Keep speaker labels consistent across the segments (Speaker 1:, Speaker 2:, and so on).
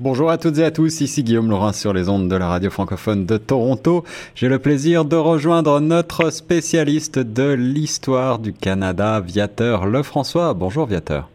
Speaker 1: Bonjour à toutes et à tous, ici Guillaume Laurin sur les ondes de la radio francophone de Toronto. J'ai le plaisir de rejoindre notre spécialiste de l'histoire du Canada, Viateur Lefrançois. Bonjour Viateur.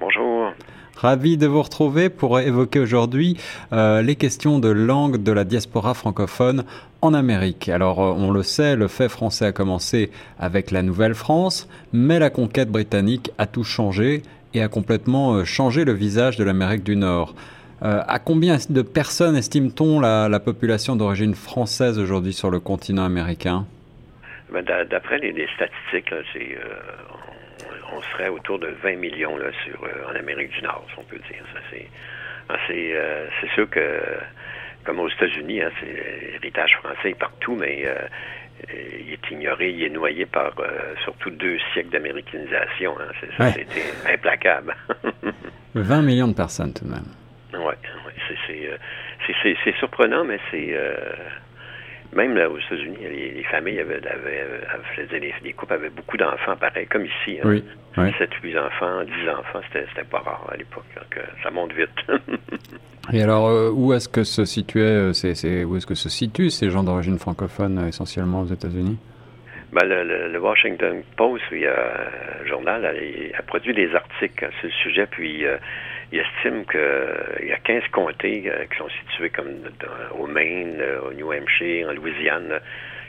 Speaker 2: Bonjour.
Speaker 1: Ravi de vous retrouver pour évoquer aujourd'hui euh, les questions de langue de la diaspora francophone en Amérique. Alors euh, on le sait, le fait français a commencé avec la Nouvelle-France, mais la conquête britannique a tout changé et a complètement euh, changé le visage de l'Amérique du Nord. Euh, à combien de personnes estime-t-on la, la, population d'origine française aujourd'hui sur le continent américain
Speaker 2: ben, D'après les, les, statistiques, là, euh, on, on, serait autour de 20 millions là, sur, euh, en Amérique du Nord, si on peut dire. Ah, c'est sûr que, comme aux États-Unis, hein, c'est l'héritage français est partout, mais il est ignoré, il est noyé par surtout deux siècles d'américanisation. Hein. C'était ouais. implacable.
Speaker 1: 20 millions de personnes tout de même.
Speaker 2: Oui, ouais, c'est surprenant, mais c'est même là, aux États-Unis, les, les, familles avaient, avaient, avaient les, les, couples avaient beaucoup d'enfants, pareil, comme ici. Hein.
Speaker 1: Oui, oui.
Speaker 2: 7, 8 enfants, 10 enfants, c'était pas rare à l'époque. Donc, ça monte vite.
Speaker 1: Et alors, euh, où est-ce que se situaient, c est, c est, où est-ce que se situent ces gens d'origine francophone, essentiellement aux États-Unis?
Speaker 2: Ben, le, le, le, Washington Post, a un journal, a, a produit des articles sur le sujet, puis euh, il estime qu'il y a 15 comtés euh, qui sont situés comme au Maine, au New Hampshire, en Louisiane,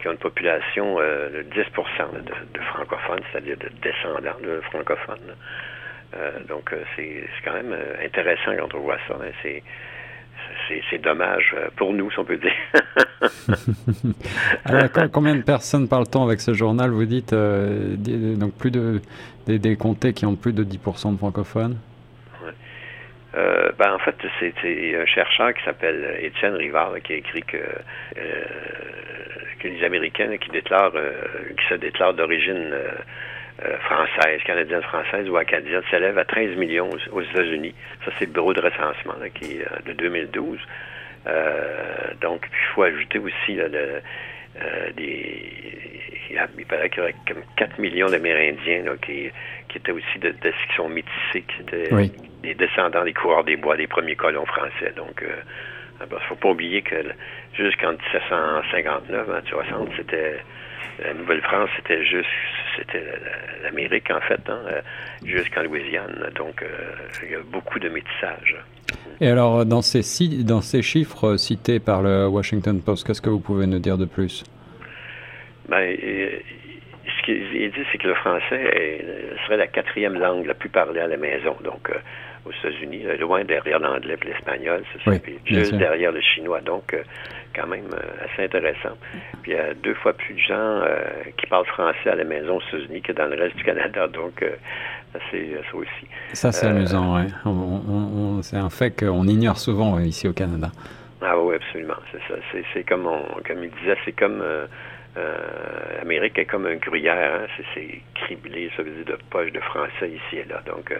Speaker 2: qui ont une population euh, de 10 de, de, francophones, c'est-à-dire de descendants de francophones. Euh, donc, c'est quand même intéressant quand on voit ça. Hein. C'est dommage pour nous, si on peut dire.
Speaker 1: Alors, combien de personnes parle-t-on avec ce journal Vous dites euh, donc plus de des, comtés qui ont plus de 10% de francophones?
Speaker 2: Euh, ben, en fait, c'est un chercheur qui s'appelle Étienne Rivard qui a écrit que, euh, les Américains qui déclarent qui se déclarent d'origine euh, française, canadienne française ou acadienne s'élève à 13 millions aux, États-Unis. Ça, c'est le bureau de recensement là, qui de 2012. Euh, donc, il faut ajouter aussi euh, des, il paraît qu'il y aurait comme 4 millions d'Amérindiens qui, qui étaient aussi de, de qui sont métissés, qui étaient
Speaker 1: oui.
Speaker 2: des descendants des coureurs des bois, des premiers colons français. Donc, euh, il ne faut pas oublier que jusqu'en 1759, hein, 60, c'était la Nouvelle-France, c'était juste, c'était l'Amérique en fait, hein, jusqu'en Louisiane. Donc, euh, il y a beaucoup de métissage.
Speaker 1: Et alors, dans ces, dans ces chiffres cités par le Washington Post, qu'est-ce que vous pouvez nous dire de plus?
Speaker 2: Ben, et, ce qu'il dit, c'est que le français est, serait la quatrième langue la plus parlée à la maison. Donc, euh, aux États-Unis, loin derrière l'anglais et l'espagnol,
Speaker 1: oui,
Speaker 2: juste derrière le chinois. Donc, euh, quand même euh, assez intéressant. Puis il y a deux fois plus de gens euh, qui parlent français à la maison aux États-Unis que dans le reste du Canada. Donc, euh, c'est ça aussi.
Speaker 1: Ça, c'est amusant, oui. C'est un fait qu'on ignore souvent ici au Canada.
Speaker 2: Ah oui, absolument. C'est ça. C'est comme, on, comme il disait, c'est comme... L'Amérique est comme un gruyère, hein? c'est criblé, ça veut dire de poche de français ici et là. Donc,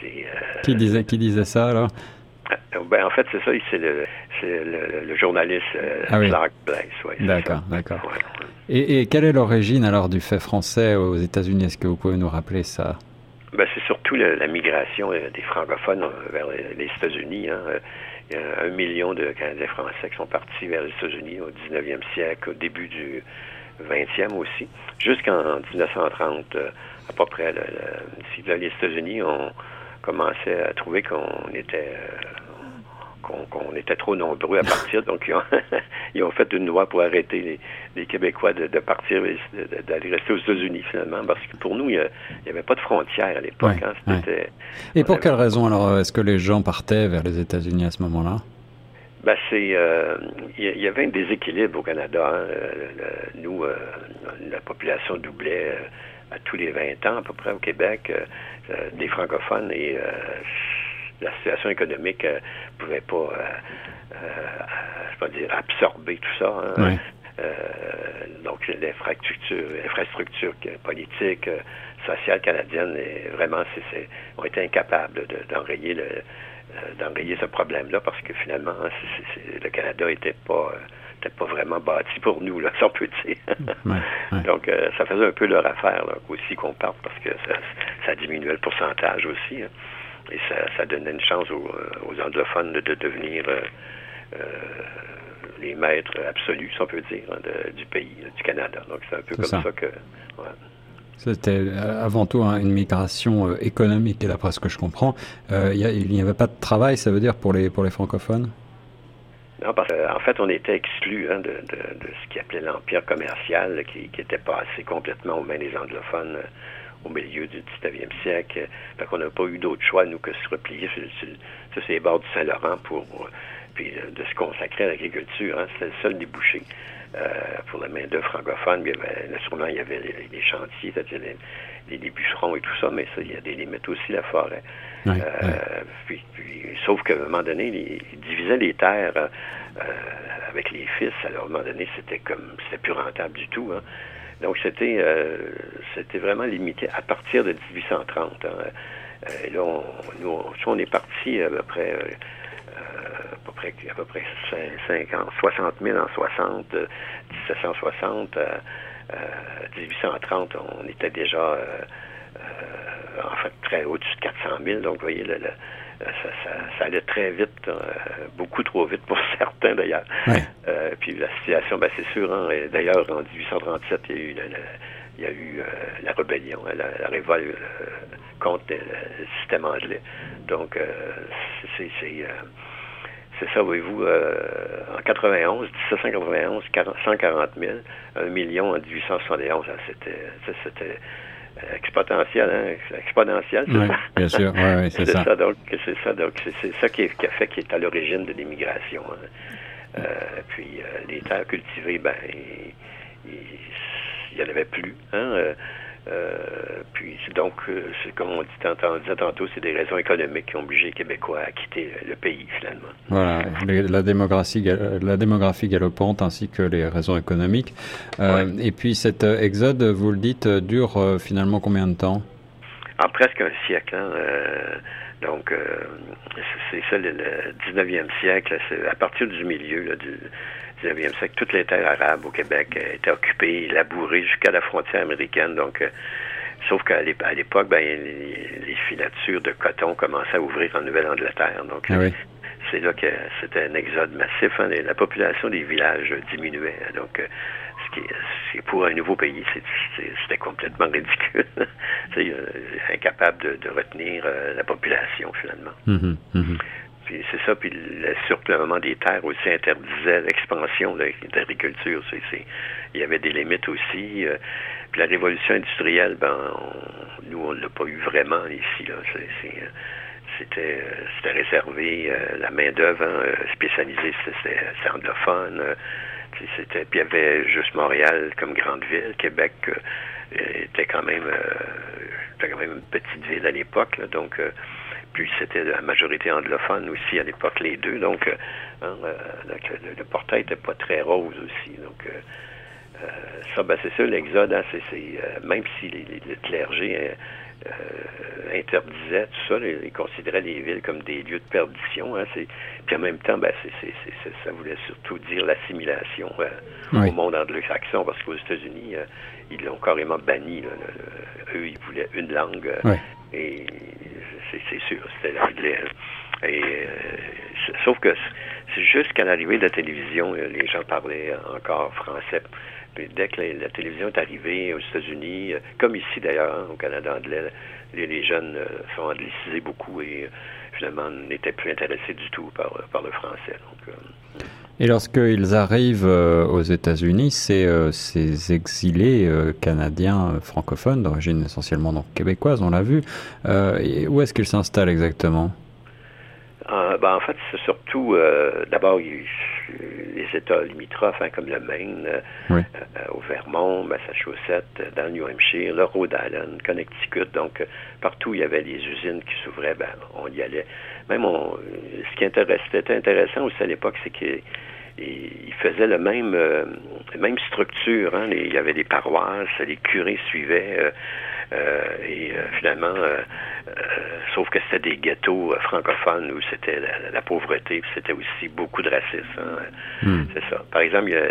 Speaker 2: c'est.
Speaker 1: qui disait qui disait ça alors
Speaker 2: ben, en fait, c'est ça, c'est le, le, le, journaliste euh,
Speaker 1: ah oui.
Speaker 2: Clark Blaise. Ouais,
Speaker 1: d'accord, d'accord. Ouais. Et, et, quelle est l'origine alors du fait français aux États-Unis? Est-ce que vous pouvez nous rappeler ça?
Speaker 2: Ben, C'est surtout le, la migration des francophones vers les États-Unis. Hein. Il y a un million de Canadiens français qui sont partis vers les États-Unis au 19e siècle, au début du 20e aussi, jusqu'en 1930, à peu près. Là, les États-Unis ont commençait à trouver qu'on était qu'on qu était trop nombreux à partir. Donc, ils ont, ils ont, fait une loi pour arrêter les, les Québécois de, de partir, d'aller rester aux États-Unis, finalement, parce que pour nous, il n'y avait pas de frontières à l'époque.
Speaker 1: Ouais, hein, ouais. Et pour quelle raison, alors, est-ce que les gens partaient vers les États-Unis à ce moment-là?
Speaker 2: Ben, c'est, euh, il y avait un déséquilibre au Canada. Hein. Le, nous, euh, la population doublait euh, à tous les 20 ans, à peu près, au Québec. Euh, des francophones et euh, la situation économique ne pouvait pas, je pas dire, absorber tout ça. Hein.
Speaker 1: Oui.
Speaker 2: donc l'infrastructure, politique, sociale canadienne, est vraiment, c'est, ont été incapables de, d'enrayer ce problème-là parce que finalement, c'est, le Canada était pas n'était pas vraiment bâti pour nous, là, si on peut dire.
Speaker 1: ouais, ouais.
Speaker 2: Donc, euh, ça faisait un peu leur affaire là, aussi qu'on parte parce que ça, ça diminuait le pourcentage aussi. Hein. Et ça, ça, donnait une chance aux, aux anglophones de, devenir les maîtres absolus, si on peut dire, hein, du pays, du Canada. Donc c'est un peu comme ça, que.
Speaker 1: C'était avant tout hein, une migration économique, et d'après ce que je comprends, il n'y avait pas de travail, ça veut dire, pour les, pour les francophones?
Speaker 2: Non, parce qu'en fait, on était exclus hein, de, de, de, ce qu'ils appelait l'empire commercial, qui, qui, était passé complètement aux mains des anglophones euh, au milieu du 19e siècle. Fait qu'on n'a pas eu d'autre choix, nous, que se replier sur, sur, les bords du Saint-Laurent pour puis euh, de se consacrer à l'agriculture. Hein, C'était le seul débouché euh, pour la main-d'œuvre francophone. Bien, naturellement, il y avait les, chantiers, c'est-à-dire les, les, bûcherons et tout ça, mais ça, il y a des limites aussi, la forêt. Euh, puis, sauf qu'à un moment donné, ils divisaient les terres euh, avec les fils. Alors, à un moment donné, c'était comme c'était plus rentable du tout. Hein. Donc, c'était euh, c'était vraiment limité à partir de 1830. Hein. Et là, on, nous, on est parti à peu près à peu près, à peu près 50, 60 000 en 60, 1760, euh, 1830, on était déjà en fait très au-dessus de 400 000. Donc, vous voyez, le, ça, allait très vite, euh, beaucoup trop vite pour certains d'ailleurs. Euh, puis la situation, ben, c'est sûr. Hein, d'ailleurs, en 1837, il y a eu la, il y a eu euh, la rébellion, hein, la, révolte contre le, système anglais. Donc, c'est c'est ça, voyez-vous, en 91, 1791, 140 000, 1 million en 1871, hein, c'était exponentiel, hein, exponentiel, c'est ça?
Speaker 1: Bien sûr, ouais, c'est ça.
Speaker 2: Donc, c'est ça, donc c'est ça qui, a fait qui est à l'origine de l'immigration. Hein. Euh, puis euh, les terres cultivées, ben, il n'y en avait plus. Hein? Euh, euh, puis donc, euh, c'est comme on, dit, on disait tantôt, c'est des raisons économiques qui ont obligé les Québécois à quitter le pays finalement.
Speaker 1: Voilà, la démographie, la démographie galopante ainsi que les raisons économiques. Euh, et puis cet exode, vous le dites, dure finalement combien de temps?
Speaker 2: En presque un siècle. Hein, donc, c'est ça, le, 19e siècle, à partir du milieu du 19e siècle, toutes les terres arabes au Québec étaient occupées, labourées jusqu'à la frontière américaine. Donc, euh, sauf qu'à l'époque, ben, les, filatures de coton commençaient à ouvrir en Nouvelle-Angleterre. Donc, ah c'est là que c'était un exode massif. Hein, la population des villages diminuait. Donc, euh, ce qui est, pour un nouveau pays, c'était complètement ridicule. c'est euh, incapable de, retenir la population finalement.
Speaker 1: Mmh mmh
Speaker 2: puis c'est ça, puis le surpeuplement des terres aussi interdisait l'expansion de l'agriculture. il y avait des limites aussi. Euh, puis la révolution industrielle, ben, nous, on l'a pas eu vraiment ici. Là. Euh, c'était, euh, c'était réservé, la main-d'œuvre hein, spécialisée, c'était, anglophone. c'était, puis il y avait juste Montréal comme grande ville. Québec était quand même, était quand même une petite ville à l'époque. donc, puis c'était la majorité anglophone aussi à l'époque, les deux. Donc, euh, hein, euh, le, portail n'était pas très rose aussi. Donc, euh, ça, ben, c'est ça, l'exode, hein, c'est, même si les, les, le clergé interdisait tout ça, ils considéraient les villes comme des lieux de perdition. Hein, puis en même temps, ben, c'est, ça voulait surtout dire l'assimilation au monde anglo-saxon, parce qu'aux États-Unis, ils l'ont carrément banni. eux, ils voulaient une langue. Et c'est sûr, c'était l'anglais. Et euh, sauf que c'est juste qu'à l'arrivée de la télévision, euh, les gens parlaient encore français. Puis dès que la, télévision est arrivée aux États-Unis, euh, comme ici d'ailleurs, hein, au Canada anglais, les, jeunes sont anglicisés beaucoup et finalement n'étaient plus intéressés du tout par, par le français.
Speaker 1: Et lorsqu'ils arrivent aux États-Unis, c'est ces exilés canadiens francophones d'origine essentiellement donc québécoise, on l'a vu. où est-ce qu'ils s'installent exactement?
Speaker 2: Ben, En fait, c'est surtout d'abord les États limitrophes, hein, comme le Maine, au Vermont, Massachusetts, dans le New Hampshire, le Rhode Island, Connecticut. Donc, partout où il y avait les usines qui s'ouvraient, ben, on y allait. Même ce qui était intéressant aussi à l'époque, c'est que il faisait le même euh, même structure. Hein. il y avait des paroisses, les curés suivaient. Euh, euh, et finalement, sauf que c'était des ghettos francophones où c'était la, pauvreté, c'était aussi beaucoup de racisme. Hein. Hmm. C'est ça. Par exemple, il y a,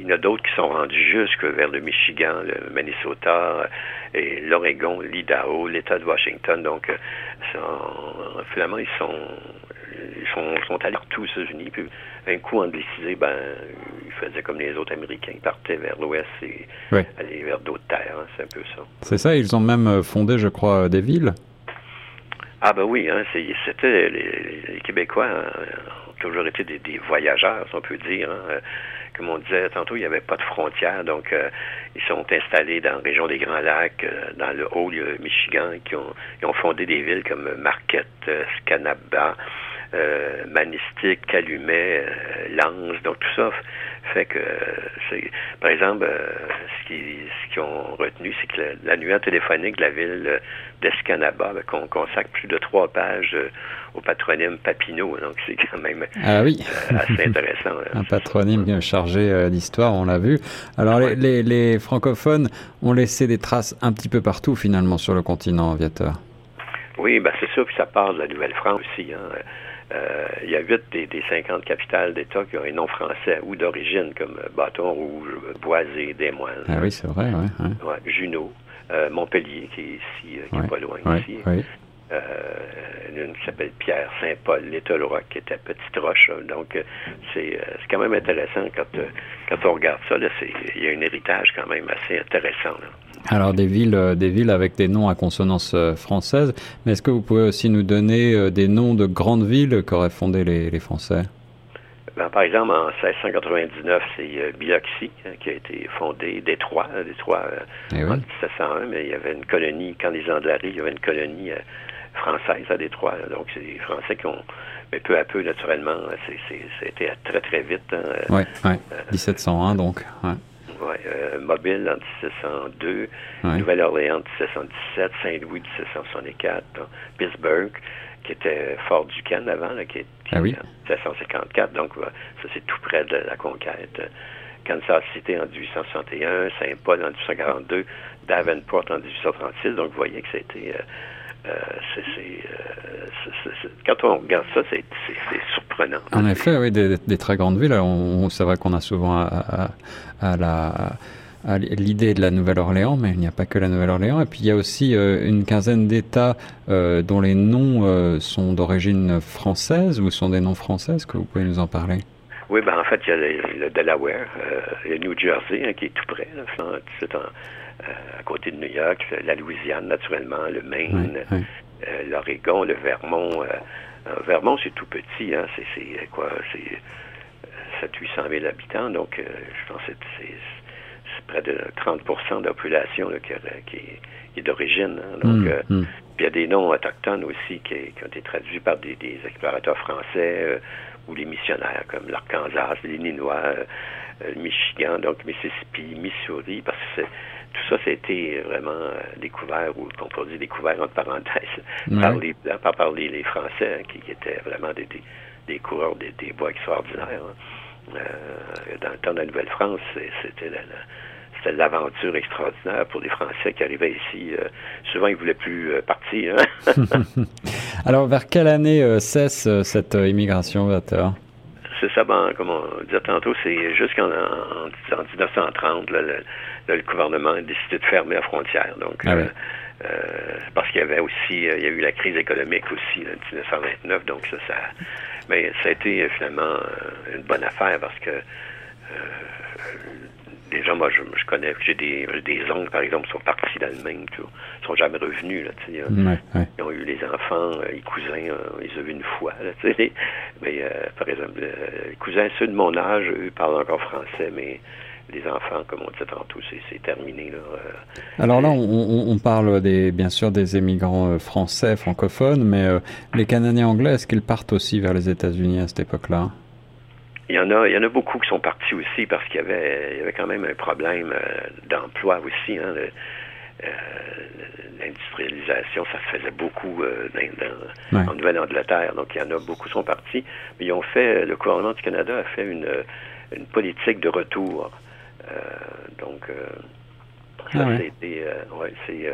Speaker 2: il y en a d'autres qui sont rendus jusque vers le Michigan, le Minnesota et l'Oregon, l'Idaho, l'État de Washington. Donc, finalement, ils sont ils sont, sont allés partout aux États-Unis. Puis un coup anglicisé, ben, ils faisaient comme les autres Américains, ils partaient vers l'ouest et allaient vers d'autres terres. Hein, c'est un peu ça.
Speaker 1: C'est ça, ils ont même fondé, je crois, des villes.
Speaker 2: Ah ben oui, hein, c'était les, Québécois hein, ont toujours été des, voyageurs, si on peut dire. Hein. Comme on disait tantôt, il n'y avait pas de frontières, donc euh, ils sont installés dans la région des Grands Lacs, euh, dans le haut Michigan, qui ont, ils ont fondé des villes comme Marquette, euh, Scanaba, euh, Manistique, Calumet, euh, Lance, donc tout ça fait que, c'est, par exemple, euh, ce, qui, ce qu'ils ont retenu, c'est que l'annuaire téléphonique de la ville d'Escanaba ben, qu'on consacre plus de trois pages au patronyme Papineau, donc c'est quand même
Speaker 1: ah oui.
Speaker 2: assez intéressant.
Speaker 1: Un patronyme chargé d'histoire, on l'a vu. Alors les, les, les, francophones ont laissé des traces un petit peu partout finalement sur le continent aviateur.
Speaker 2: Oui, ben c'est ça, puis ça part de la Nouvelle-France aussi. Hein. Euh, il y a huit des, des 50 capitales d'État qui ont un nom français ou d'origine, comme Bâton Rouge, Boisé, Des Moines.
Speaker 1: Ah oui, c'est vrai, oui.
Speaker 2: Ouais, Juneau, euh, Montpellier, qui est ici, euh, qui n'est pas loin ici. Euh, une qui s'appelle Pierre Saint-Paul, Little Rock, qui était Petite Roche. Donc, c'est quand même intéressant quand, quand on regarde ça. Il y a un héritage quand même assez intéressant. Là.
Speaker 1: Alors des villes, euh, des villes avec des noms à consonance euh, française, mais est-ce que vous pouvez aussi nous donner euh, des noms de grandes villes qu'auraient fondées les, Français?
Speaker 2: Ben, par exemple, en 1699, c'est Biloxi hein, qui a été fondé, Détroit, Détroit eh en 1701, mais il y avait une colonie, quand les Anglais arrivent, il y avait une colonie française à Détroit. donc, c'est les Français qui ont, mais peu à peu, naturellement, c'était très, très vite.
Speaker 1: oui, ouais. 1701, donc.
Speaker 2: Ouais, euh, Mobile en 1702, Nouvelle-Orléans en 1717, Saint-Louis en 1764, Pittsburgh, qui était Fort Duquesne avant, là, qui est
Speaker 1: ah en
Speaker 2: 1754, donc ça c'est tout près de la conquête. Kansas City en 1861, Saint-Paul en 1842, Davenport en 1836, donc vous voyez que c'était... Euh, euh, euh, quand on regarde ça, c'est surprenant.
Speaker 1: En effet, oui, des, très grandes villes. C'est vrai qu'on a souvent à, la l'idée de la Nouvelle-Orléans, mais il n'y a pas que la Nouvelle-Orléans. Et puis il y a aussi euh, une quinzaine d'États dont les noms sont d'origine française ou sont des noms français. Est-ce que vous pouvez nous en parler?
Speaker 2: Oui, ben en fait, il y a le, Delaware, le New Jersey, hein, qui est tout près. C'est euh, à côté de New York, la Louisiane, naturellement, le Maine, euh, l'Oregon, le Vermont. Euh, Vermont, c'est tout petit, hein, c'est quoi, c'est 700-800 000 habitants, donc je pense que c'est près de 30% de la population là, qui, qui, est d'origine. Hein, donc, mm, mm. Puis il y a des noms autochtones aussi qui, qui ont été traduits par des, des explorateurs français ou les missionnaires, comme l'Arkansas, l'Illinois, le Michigan, donc Mississippi, Missouri, parce que c'est tout ça, c'était vraiment euh, découvert, ou qu'on pourrait dire découvert entre parenthèses, par, les, par, les, Français, hein, qui, étaient vraiment des, des, coureurs des, bois extraordinaires. Hein. Euh, dans le temps de la Nouvelle-France, c'était c'était l'aventure extraordinaire pour les Français qui arrivaient ici. Euh, souvent, ils ne voulaient plus partir. Hein.
Speaker 1: Alors, vers quelle année cesse cette immigration, Vateur?
Speaker 2: C'est ça, ben, comme on disait tantôt, c'est jusqu'en en, 1930, le, le, gouvernement a décidé de fermer la frontière. Donc, ah euh, euh, parce qu'il y avait aussi, euh, il y a eu la crise économique aussi, en 1929. Donc, ça, ça, mais ça a été finalement une bonne affaire parce que déjà, moi, je, je connais, j'ai des, des oncles, par exemple, qui sont partis d'Allemagne, tu vois, sont jamais revenus, là, tu sais. Ils ont eu les enfants, les cousins, ils les ont vus une fois, là, tu sais. Mais, par exemple, les cousins, ceux de mon âge, eux, parlent encore français, mais les enfants, comme on disait tantôt, c'est terminé. Là.
Speaker 1: Euh. Alors là, on, on, parle des, bien sûr des émigrants euh, français, francophones, mais euh, les Canadiens anglais, est-ce qu'ils partent aussi vers les États-Unis à cette époque-là?
Speaker 2: Il y en a, il y en a beaucoup qui sont partis aussi parce qu'il y avait, il y avait quand même un problème d'emploi aussi. Hein, l'industrialisation, ça se faisait beaucoup dans, en Nouvelle-Angleterre. Donc, il y en a beaucoup qui sont partis. Mais ils ont fait, le gouvernement du Canada a fait une, une politique de retour. Euh, donc, euh, ça, ah ouais. c'est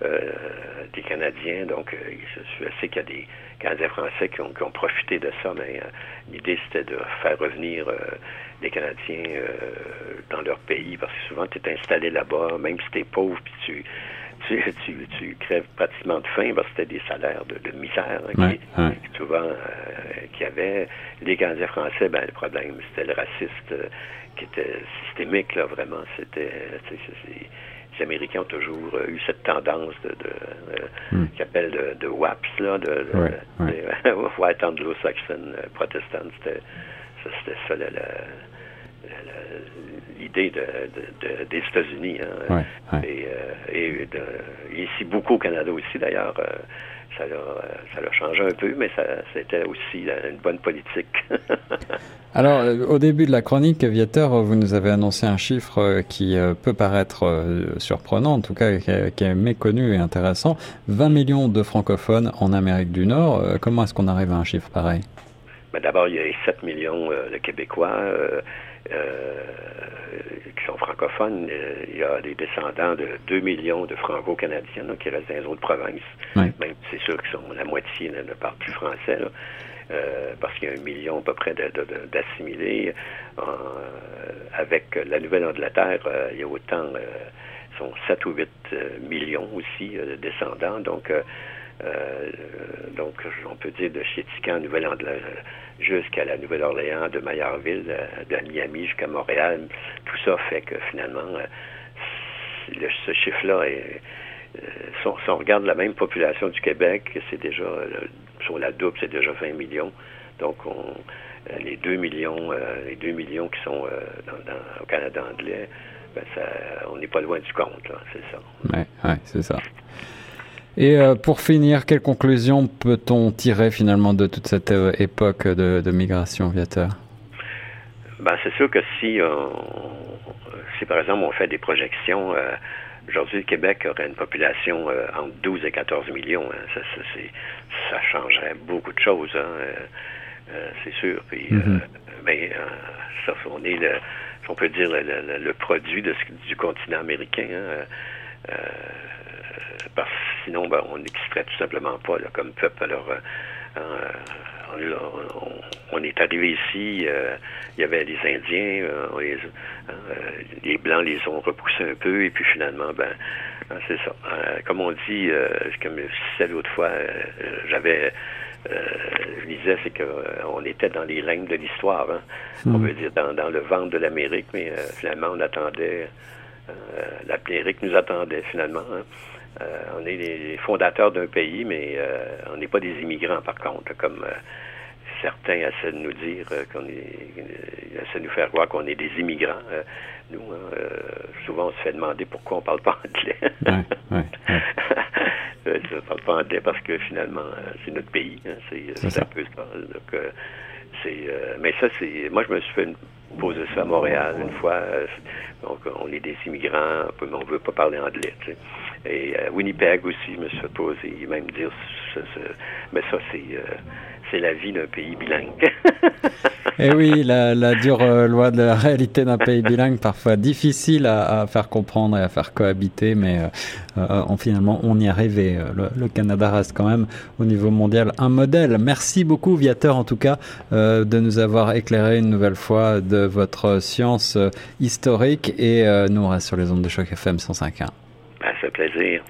Speaker 2: des Canadiens. Donc, je sais qu'il y a des Canadiens français qui ont, qui ont profité de ça, mais l'idée c'était de faire revenir les Canadiens dans leur pays, parce que souvent tu es installé là-bas, même si tu es pauvre, puis tu tu, tu, tu, crèves pratiquement de faim parce que c'était des salaires de, de misère hein, qui, souvent euh, qui avaient les Canadiens français ben le problème c'était le raciste euh, qui était systémique là vraiment. C'était les Américains ont toujours euh, eu cette tendance de, de, euh, hmm. de, de WAPS là de, White Anglo-Saxon Protestant c'était ça la, l'idée de, de, des États-Unis. Hein. Et, euh, et ici, beaucoup au Canada aussi, d'ailleurs. Euh, ça l'a, changé un peu, mais ça, c'était aussi une bonne politique.
Speaker 1: Alors, euh, au début de la chronique, Viateur, vous nous avez annoncé un chiffre qui peut paraître surprenant, en tout cas qui est méconnu et intéressant. 20 millions de francophones en Amérique du Nord. Comment est-ce qu'on arrive à un chiffre pareil?
Speaker 2: Ben, d'abord, il y a 7 millions de Québécois. Euh, qui sont francophones. Euh, il y a des descendants de 2 millions de franco-canadiens qui restent dans les autres provinces. Même c'est sûr qu'ils sont la moitié ne, parlent plus français. Euh, parce qu'il y a un million à peu près d'assimilés. avec la Nouvelle-Angleterre, il y a autant, sont 7 ou 8 millions aussi de descendants. Donc, donc, on peut dire de Chietican, Nouvelle-Orléans, jusqu'à la Nouvelle-Orléans, de Maillardville, de, Miami jusqu'à Montréal. Tout ça fait que finalement, euh, ce chiffre-là est. Euh, si on, regarde la même population du Québec, c'est déjà sur la double, c'est déjà 20 millions. Donc, on, les 2 millions, les 2 millions qui sont dans, au Canada anglais, ben ça, on n'est pas loin du compte, c'est ça.
Speaker 1: Oui, ouais, c'est ça. Et euh, pour finir, quelle conclusion peut-on tirer finalement de toute cette euh, époque de, migration viateur?
Speaker 2: Ben, C'est sûr que si, si par exemple on fait des projections, euh, aujourd'hui le Québec aurait une population entre 12 et 14 millions. Hein. ça, ça, changerait beaucoup de choses, hein. c'est sûr. Puis, mm-hmm. mais ça, on est le, on peut dire le, produit de, du continent américain. Hein. Parce sinon, ben, on n'existerait tout simplement pas comme peuple. Alors, euh, euh, on, est arrivé ici, euh, il y avait les Indiens, les, Blancs les ont repoussés un peu, et puis finalement, ben, hein, c'est ça. comme on dit, comme je disais l'autre fois, j'avais je disais, c'est qu'on était dans les règnes de l'histoire. Hein. On hmm. veut dire dans, le ventre de l'Amérique, mais finalement, on attendait, l'Amérique nous attendait finalement. Hein. Euh, on est les fondateurs d'un pays, mais euh, on n'est pas des immigrants, par contre, comme euh, certains essaient de nous dire qu'on est, essaient de nous faire croire qu'on est des immigrants. nous, hein, souvent, on se fait demander pourquoi on parle pas anglais. ouais, ouais, parle pas anglais parce que finalement, c'est notre pays. Hein, c'est un peu ça. Donc, mais ça, c'est. Moi, je me suis fait poser ça à Montréal une fois. donc, on est des immigrants, mais on veut pas parler anglais. Tu sais. Et euh, Winnipeg aussi, je me suis poser, même dire, mais ça, c'est euh, c'est la vie d'un pays bilingue.
Speaker 1: Et eh oui, la, la dure euh, loi de la réalité d'un pays bilingue, parfois difficile à, faire comprendre et à faire cohabiter, mais finalement, on y arrivait. Le, le, Canada reste quand même, au niveau mondial, un modèle. Merci beaucoup, Viateur, en tout cas, de nous avoir éclairé une nouvelle fois de votre science historique. Et nous, on reste sur les ondes de choc FM 105.1.
Speaker 2: Ça fait plaisir.